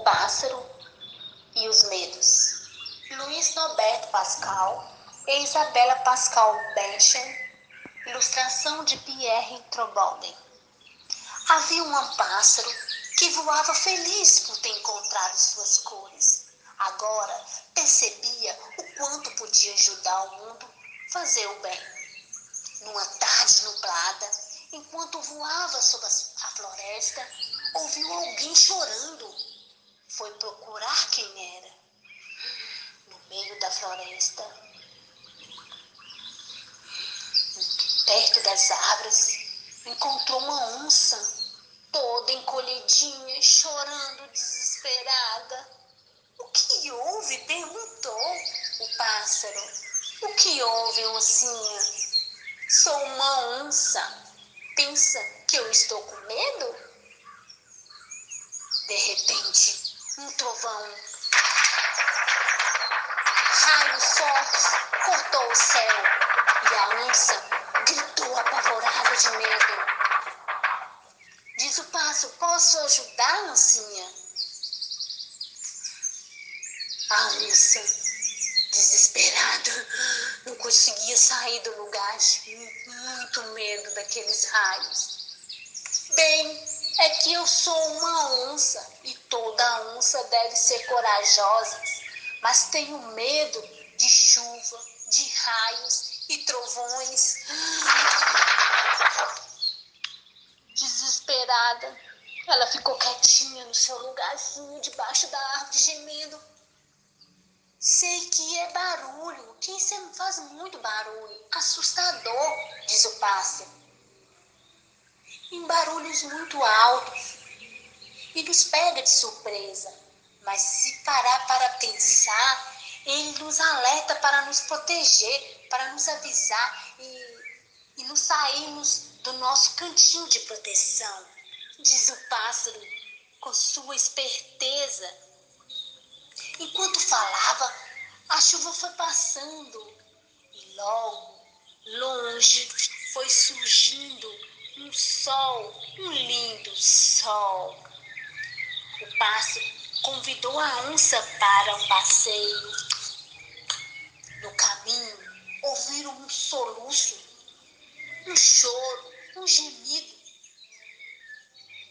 O pássaro e os medos. Luiz Norberto Pascal e Isabela Pascal Benchen, ilustração de Pierre Trobolden. Havia um pássaro que voava feliz por ter encontrado suas cores. Agora percebia o quanto podia ajudar o mundo a fazer o bem. Numa tarde nublada, enquanto voava sobre a floresta, ouviu alguém chorando. Foi procurar quem era. No meio da floresta, perto das árvores, encontrou uma onça, toda encolhidinha, chorando desesperada. O que houve? perguntou o pássaro. O que houve, oncinha? Sou uma onça. Pensa que eu estou com medo? De repente, um trovão. Raios fortes cortou o céu e a onça gritou apavorada de medo. Diz o pássaro: Posso ajudar, oncinha? A onça, desesperada, não conseguia sair do lugar, muito medo daqueles raios. Bem, é que eu sou uma onça e toda onça deve ser corajosa, mas tenho medo de chuva, de raios e trovões. Desesperada, ela ficou quietinha no seu lugarzinho debaixo da árvore gemendo. Sei que é barulho, que isso faz muito barulho, assustador, diz o pássaro. Em barulhos muito altos e nos pega de surpresa. Mas se parar para pensar, ele nos alerta para nos proteger, para nos avisar e, e nos sairmos do nosso cantinho de proteção, diz o pássaro com sua esperteza Enquanto falava, a chuva foi passando e logo, longe, foi surgindo um sol, um lindo sol. O pássaro convidou a onça para um passeio. No caminho, ouviram um soluço, um choro, um gemido.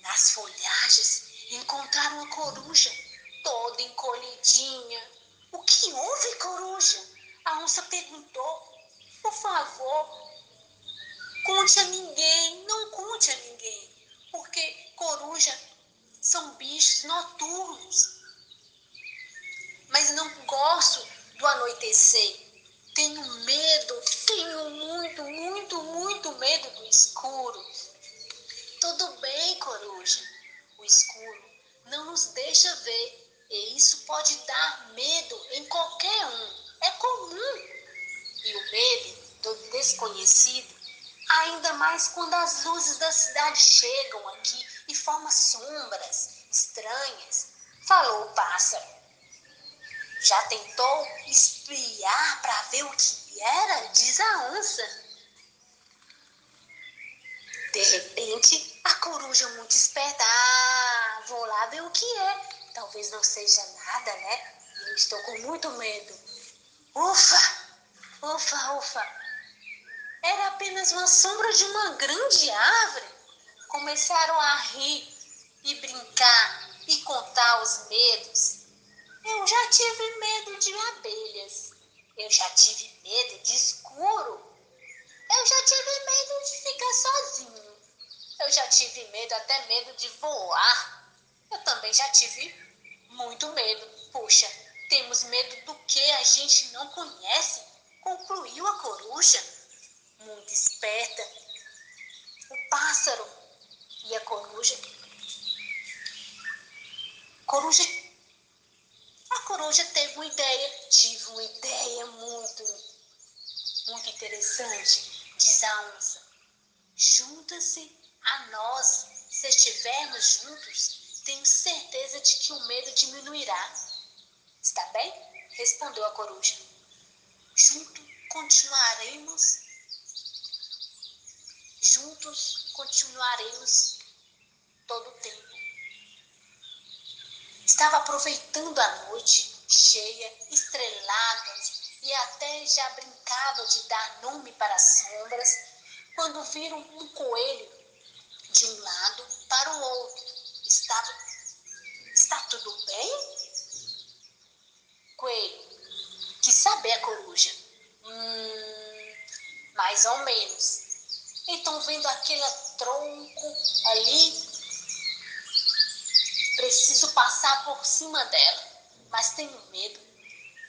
Nas folhagens, encontraram a coruja toda encolhidinha. O que houve, coruja? A onça perguntou. Por favor, conte a ninguém, não conte a ninguém, porque coruja são bichos noturnos. Mas não gosto do anoitecer. Tenho medo, tenho muito, muito, muito medo do escuro. Tudo bem, coruja. O escuro não nos deixa ver e isso pode dar medo em qualquer um. É comum. E o medo do desconhecido, ainda mais quando as luzes da cidade chegam aqui e formam sombras estranhas, falou o pássaro. Já tentou espiar para ver o que era? Diz a onça. De repente, a coruja muito esperta, ah, vou lá ver o que é talvez não seja nada, né? Eu estou com muito medo. Ufa! Ufa, ufa! Era apenas uma sombra de uma grande árvore. Começaram a rir e brincar e contar os medos. Eu já tive medo de abelhas. Eu já tive medo de escuro. Eu já tive medo de ficar sozinho. Eu já tive medo, até medo de voar. Eu também já tive muito medo. Puxa, temos medo do que a gente não conhece, concluiu a coruja. Muito esperta. O pássaro e a coruja. Coruja. A coruja teve uma ideia. Tive uma ideia muito, muito interessante, diz a onça. Junta-se a nós, se estivermos juntos, tenho certeza de que o medo diminuirá. Está bem? Respondeu a coruja. Junto continuaremos. Juntos continuaremos todo o tempo. estava aproveitando a noite cheia, estrelada, e até já brincava de dar nome para as sombras, quando viram um coelho de um lado para o outro. Estava, está tudo bem? Coelho, que saber a coruja? Hum, mais ou menos. Então, vendo aquele tronco ali, preciso passar por cima dela, mas tenho medo,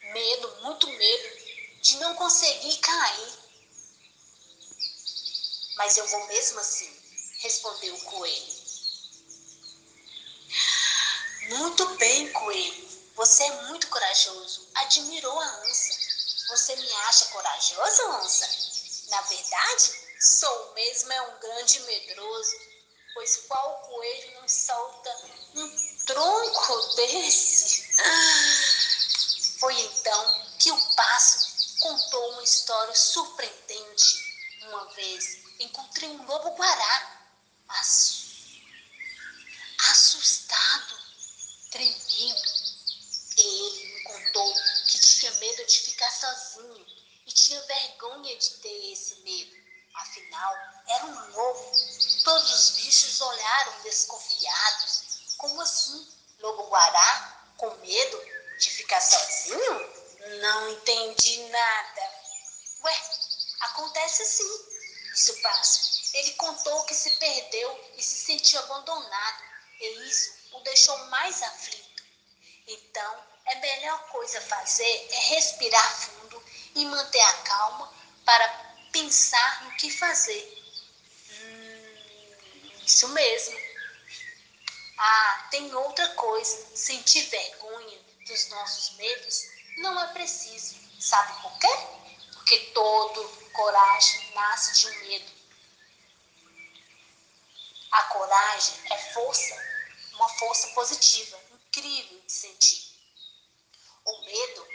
medo, muito medo de não conseguir cair. Mas eu vou mesmo assim, respondeu o coelho. Muito bem, coelho. Você é muito corajoso. Admirou a onça. Você me acha corajoso, onça? Na verdade, sou mesmo é um grande medroso, pois qual coelho não solta um tronco desse? Foi então que o pássaro contou uma história surpreendente. Uma vez encontrei um lobo guará, assustado, tremendo. Ele me contou que tinha medo de ficar sozinho e tinha vergonha de ter esse medo. Era um lobo. Todos os bichos olharam desconfiados. Como assim? Lobo-guará com medo de ficar sozinho? Não entendi nada. Ué, acontece sim, disse o pássaro. Ele contou que se perdeu e se sentiu abandonado, e isso o deixou mais aflito. Então, a melhor coisa a fazer é respirar fundo e manter a calma para pensar no que fazer. Hum, isso mesmo. Ah, tem outra coisa. Sentir vergonha dos nossos medos não é preciso. Sabe por quê? Porque todo coragem nasce de um medo. A coragem é força, uma força positiva, incrível de sentir. O medo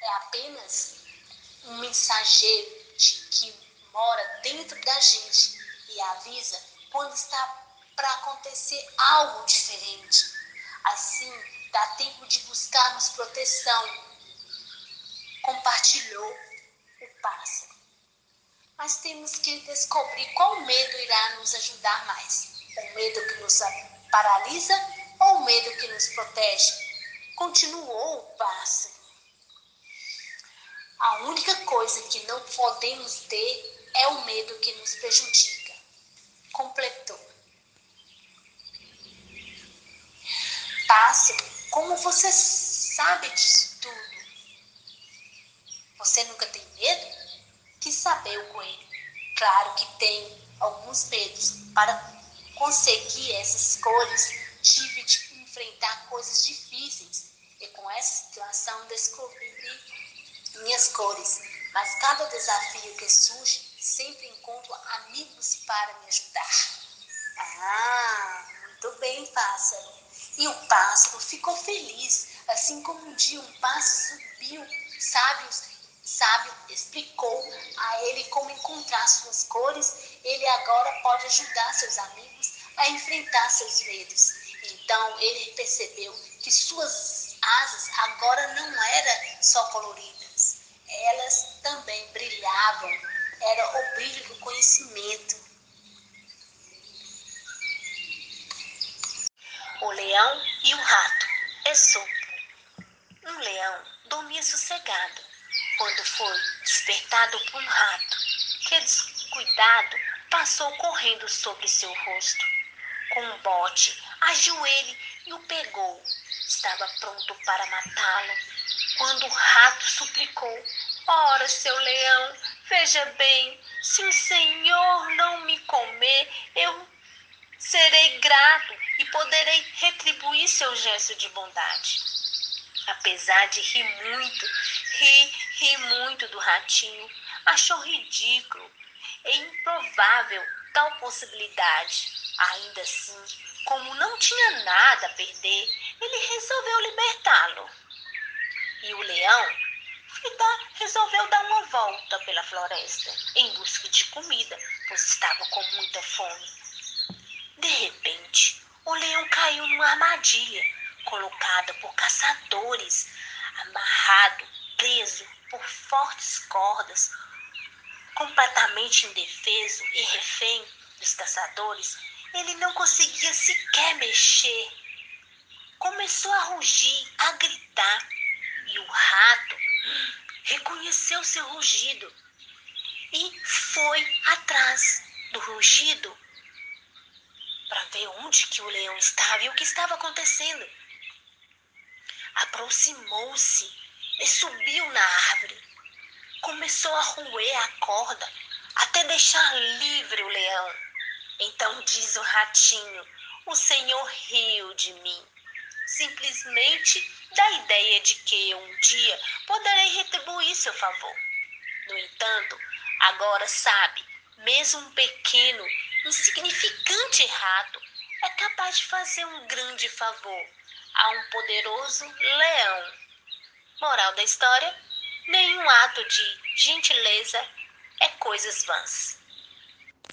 é apenas um mensageiro de que mora dentro da gente e avisa quando está para acontecer algo diferente. Assim, dá tempo de buscarmos proteção, compartilhou o pássaro. Mas temos que descobrir qual medo irá nos ajudar mais: o medo que nos paralisa ou o medo que nos protege? Continuou o pássaro. A única coisa que não podemos ter é o medo que nos prejudica. Completou. Pássaro, como você sabe disso tudo? Você nunca tem medo? Que saber o coelho. Claro que tem alguns medos. Para conseguir essas cores, tive de enfrentar coisas difíceis. E com essa situação descobri minhas cores. Mas cada desafio que surge, sempre encontro amigos para me ajudar. Ah, muito bem, pássaro. E o pássaro ficou feliz, assim como um dia um pássaro subiu sábios sábio explicou a ele como encontrar suas cores, ele agora pode ajudar seus amigos a enfrentar seus medos. Então ele percebeu que suas asas agora não eram só coloridas, elas também brilhavam, era o brilho do conhecimento. O leão e o rato. Esopo. Um leão dormia sossegado quando foi despertado por um rato, que descuidado passou correndo sobre seu rosto. Com um bote, agiu ele e o pegou. Estava pronto para matá-lo, quando o rato suplicou: Ora, seu leão, veja bem, se o Senhor não me comer, eu serei grato e poderei retribuir seu gesto de bondade. Apesar de rir muito, ri ri muito do ratinho, achou ridículo e improvável tal possibilidade. Ainda assim, como não tinha nada a perder, ele resolveu libertá-lo. E o leão resolveu dar uma volta pela floresta em busca de comida, pois estava com muita fome. De repente, o leão caiu numa armadilha colocado por caçadores, amarrado, preso por fortes cordas, completamente indefeso e refém dos caçadores, ele não conseguia sequer mexer. Começou a rugir, a gritar, e o rato reconheceu seu rugido e foi atrás do rugido para ver onde que o leão estava e o que estava acontecendo. Aproximou-se e subiu na árvore. Começou a roer a corda até deixar livre o leão. Então diz o ratinho: O Senhor riu de mim, simplesmente da ideia de que um dia poderei retribuir seu favor. No entanto, agora sabe, mesmo um pequeno, insignificante rato é capaz de fazer um grande favor a um poderoso leão. Moral da história: nenhum ato de gentileza é coisas vãs.